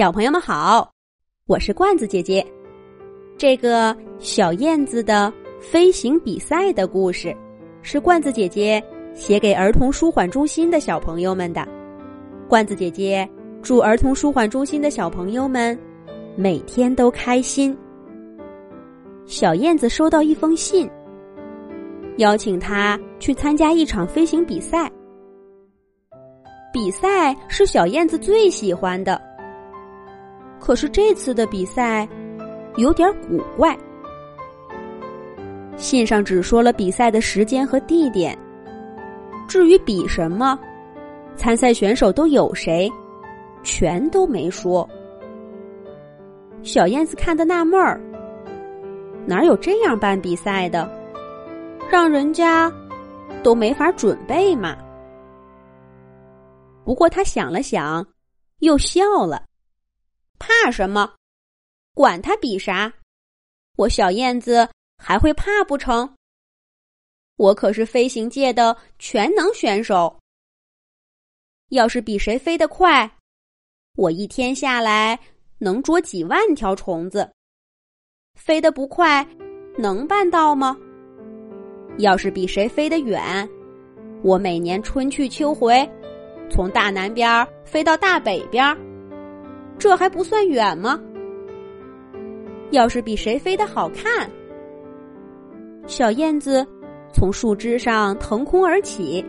小朋友们好，我是罐子姐姐。这个小燕子的飞行比赛的故事，是罐子姐姐写给儿童舒缓中心的小朋友们的。罐子姐姐祝儿童舒缓中心的小朋友们每天都开心。小燕子收到一封信，邀请他去参加一场飞行比赛。比赛是小燕子最喜欢的。可是这次的比赛有点古怪，信上只说了比赛的时间和地点，至于比什么、参赛选手都有谁，全都没说。小燕子看得纳闷儿，哪有这样办比赛的？让人家都没法准备嘛。不过他想了想，又笑了。怕什么？管他比啥！我小燕子还会怕不成？我可是飞行界的全能选手。要是比谁飞得快，我一天下来能捉几万条虫子。飞得不快，能办到吗？要是比谁飞得远，我每年春去秋回，从大南边飞到大北边。这还不算远吗？要是比谁飞得好看，小燕子从树枝上腾空而起，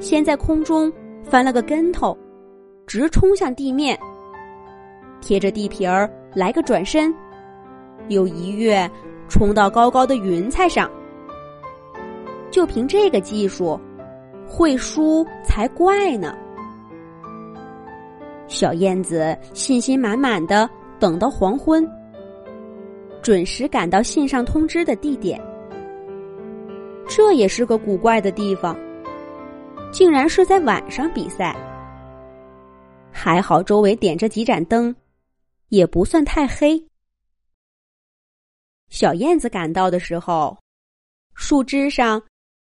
先在空中翻了个跟头，直冲向地面，贴着地皮儿来个转身，又一跃冲到高高的云彩上。就凭这个技术，会输才怪呢！小燕子信心满满的等到黄昏，准时赶到信上通知的地点。这也是个古怪的地方，竟然是在晚上比赛。还好周围点着几盏灯，也不算太黑。小燕子赶到的时候，树枝上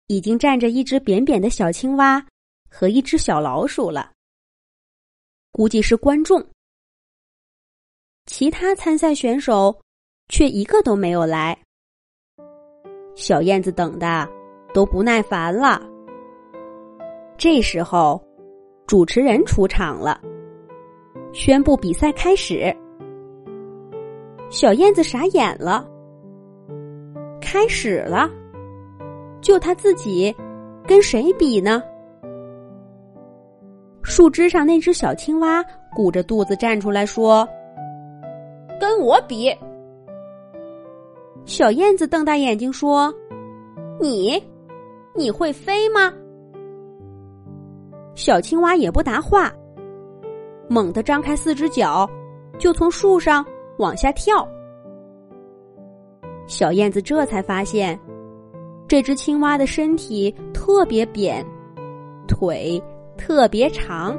已经站着一只扁扁的小青蛙和一只小老鼠了。估计是观众，其他参赛选手却一个都没有来。小燕子等的都不耐烦了。这时候，主持人出场了，宣布比赛开始。小燕子傻眼了，开始了，就他自己，跟谁比呢？树枝上那只小青蛙鼓着肚子站出来说：“跟我比。”小燕子瞪大眼睛说：“你，你会飞吗？”小青蛙也不答话，猛地张开四只脚，就从树上往下跳。小燕子这才发现，这只青蛙的身体特别扁，腿。特别长，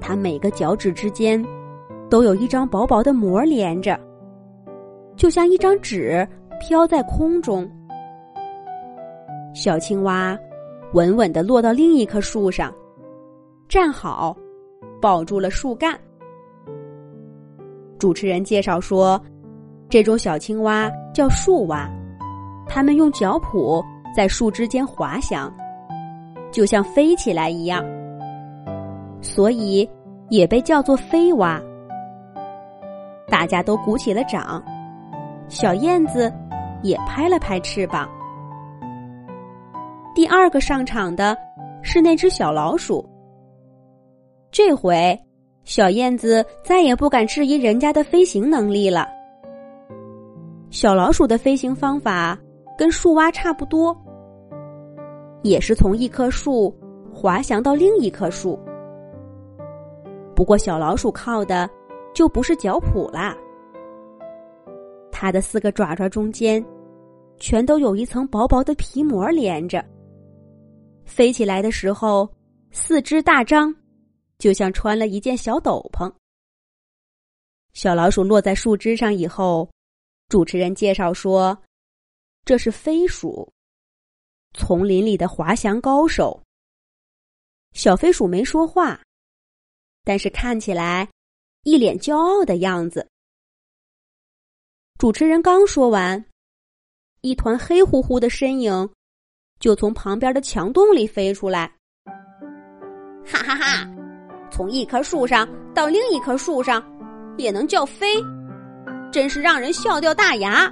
它每个脚趾之间都有一张薄薄的膜连着，就像一张纸飘在空中。小青蛙稳稳的落到另一棵树上，站好，抱住了树干。主持人介绍说，这种小青蛙叫树蛙，它们用脚蹼在树枝间滑翔。就像飞起来一样，所以也被叫做飞蛙。大家都鼓起了掌，小燕子也拍了拍翅膀。第二个上场的是那只小老鼠。这回，小燕子再也不敢质疑人家的飞行能力了。小老鼠的飞行方法跟树蛙差不多。也是从一棵树滑翔到另一棵树，不过小老鼠靠的就不是脚蹼啦，它的四个爪爪中间全都有一层薄薄的皮膜连着，飞起来的时候四肢大张，就像穿了一件小斗篷。小老鼠落在树枝上以后，主持人介绍说：“这是飞鼠。”丛林里的滑翔高手。小飞鼠没说话，但是看起来一脸骄傲的样子。主持人刚说完，一团黑乎乎的身影就从旁边的墙洞里飞出来。哈哈哈！从一棵树上到另一棵树上，也能叫飞，真是让人笑掉大牙。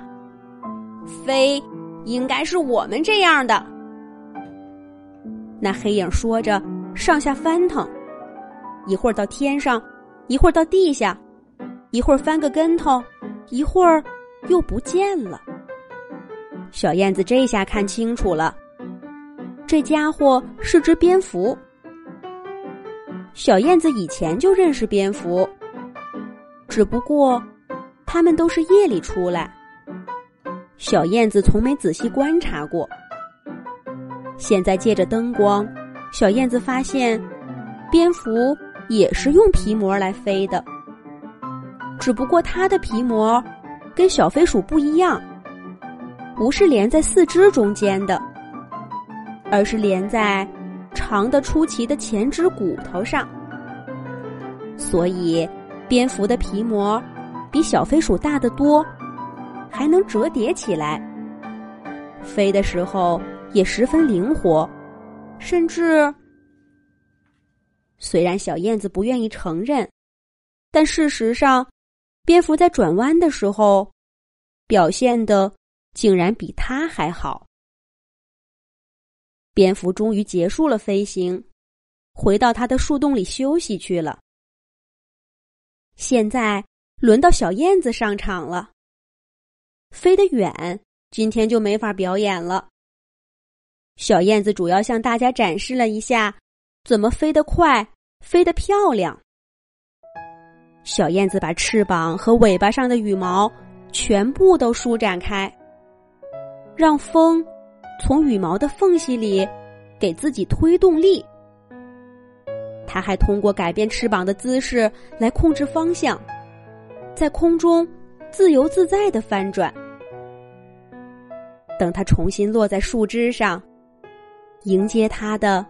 飞，应该是我们这样的。那黑影说着，上下翻腾，一会儿到天上，一会儿到地下，一会儿翻个跟头，一会儿。又不见了。小燕子这下看清楚了，这家伙是只蝙蝠。小燕子以前就认识蝙蝠，只不过它们都是夜里出来，小燕子从没仔细观察过。现在借着灯光，小燕子发现，蝙蝠也是用皮膜来飞的，只不过它的皮膜。跟小飞鼠不一样，不是连在四肢中间的，而是连在长的出奇的前肢骨头上。所以，蝙蝠的皮膜比小飞鼠大得多，还能折叠起来。飞的时候也十分灵活，甚至……虽然小燕子不愿意承认，但事实上。蝙蝠在转弯的时候，表现的竟然比它还好。蝙蝠终于结束了飞行，回到它的树洞里休息去了。现在轮到小燕子上场了。飞得远，今天就没法表演了。小燕子主要向大家展示了一下怎么飞得快、飞得漂亮。小燕子把翅膀和尾巴上的羽毛全部都舒展开，让风从羽毛的缝隙里给自己推动力。它还通过改变翅膀的姿势来控制方向，在空中自由自在的翻转。等它重新落在树枝上，迎接他的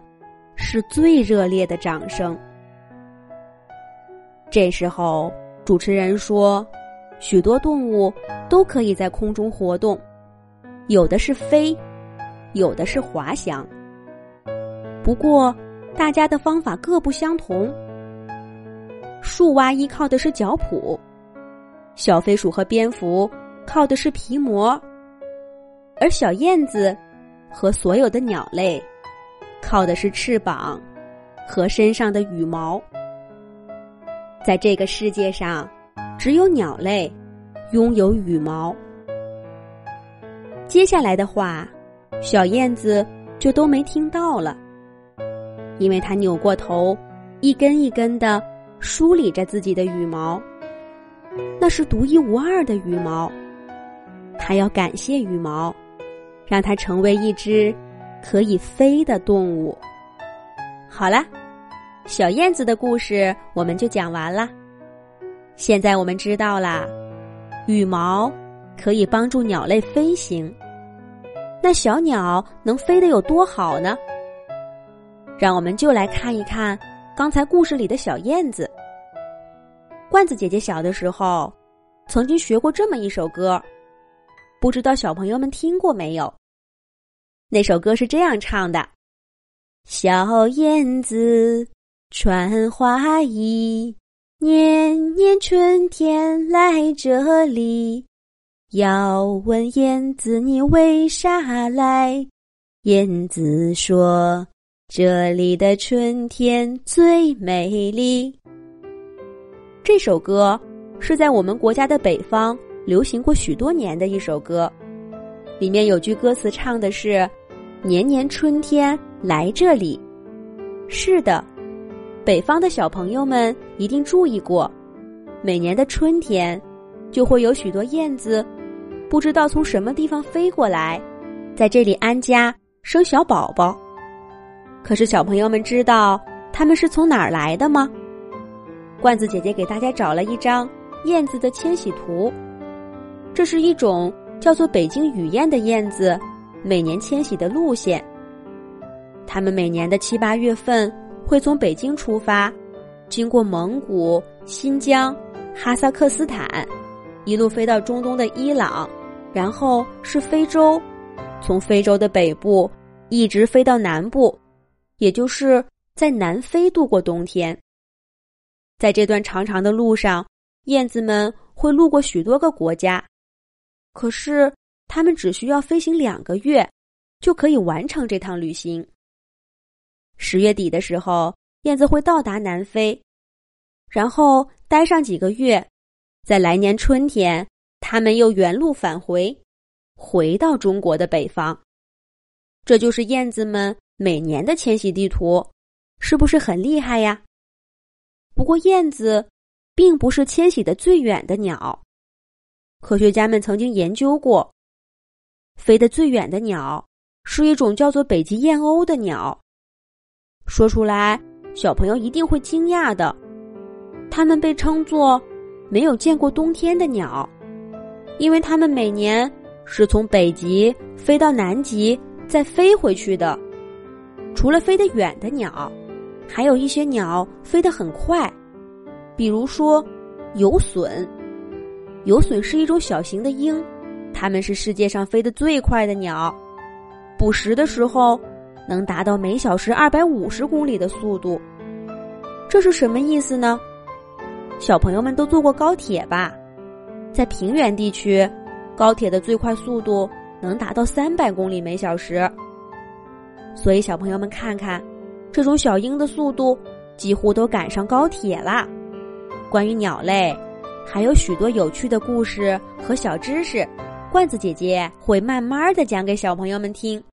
是最热烈的掌声。这时候，主持人说：“许多动物都可以在空中活动，有的是飞，有的是滑翔。不过，大家的方法各不相同。树蛙依靠的是脚蹼，小飞鼠和蝙蝠靠的是皮膜，而小燕子和所有的鸟类靠的是翅膀和身上的羽毛。”在这个世界上，只有鸟类拥有羽毛。接下来的话，小燕子就都没听到了，因为它扭过头，一根一根的梳理着自己的羽毛。那是独一无二的羽毛，它要感谢羽毛，让它成为一只可以飞的动物。好了。小燕子的故事我们就讲完了。现在我们知道了，羽毛可以帮助鸟类飞行。那小鸟能飞得有多好呢？让我们就来看一看刚才故事里的小燕子。罐子姐姐小的时候曾经学过这么一首歌，不知道小朋友们听过没有？那首歌是这样唱的：“小燕子。”穿花衣，年年春天来这里。要问燕子你为啥来？燕子说：“这里的春天最美丽。”这首歌是在我们国家的北方流行过许多年的一首歌，里面有句歌词唱的是：“年年春天来这里。”是的。北方的小朋友们一定注意过，每年的春天，就会有许多燕子，不知道从什么地方飞过来，在这里安家生小宝宝。可是小朋友们知道它们是从哪儿来的吗？罐子姐姐给大家找了一张燕子的迁徙图，这是一种叫做北京雨燕的燕子每年迁徙的路线。他们每年的七八月份。会从北京出发，经过蒙古、新疆、哈萨克斯坦，一路飞到中东的伊朗，然后是非洲，从非洲的北部一直飞到南部，也就是在南非度过冬天。在这段长长的路上，燕子们会路过许多个国家，可是它们只需要飞行两个月，就可以完成这趟旅行。十月底的时候，燕子会到达南非，然后待上几个月，在来年春天，它们又原路返回，回到中国的北方。这就是燕子们每年的迁徙地图，是不是很厉害呀？不过，燕子并不是迁徙的最远的鸟。科学家们曾经研究过，飞得最远的鸟是一种叫做北极燕鸥的鸟。说出来，小朋友一定会惊讶的。它们被称作没有见过冬天的鸟，因为它们每年是从北极飞到南极，再飞回去的。除了飞得远的鸟。还有一些鸟飞得很快，比如说游隼。游隼是一种小型的鹰，它们是世界上飞得最快的鸟，捕食的时候能达到每小时二百五十公里的速度。这是什么意思呢？小朋友们都坐过高铁吧？在平原地区，高铁的最快速度能达到三百公里每小时。所以，小朋友们看看。这种小鹰的速度几乎都赶上高铁啦。关于鸟类，还有许多有趣的故事和小知识，罐子姐姐会慢慢的讲给小朋友们听。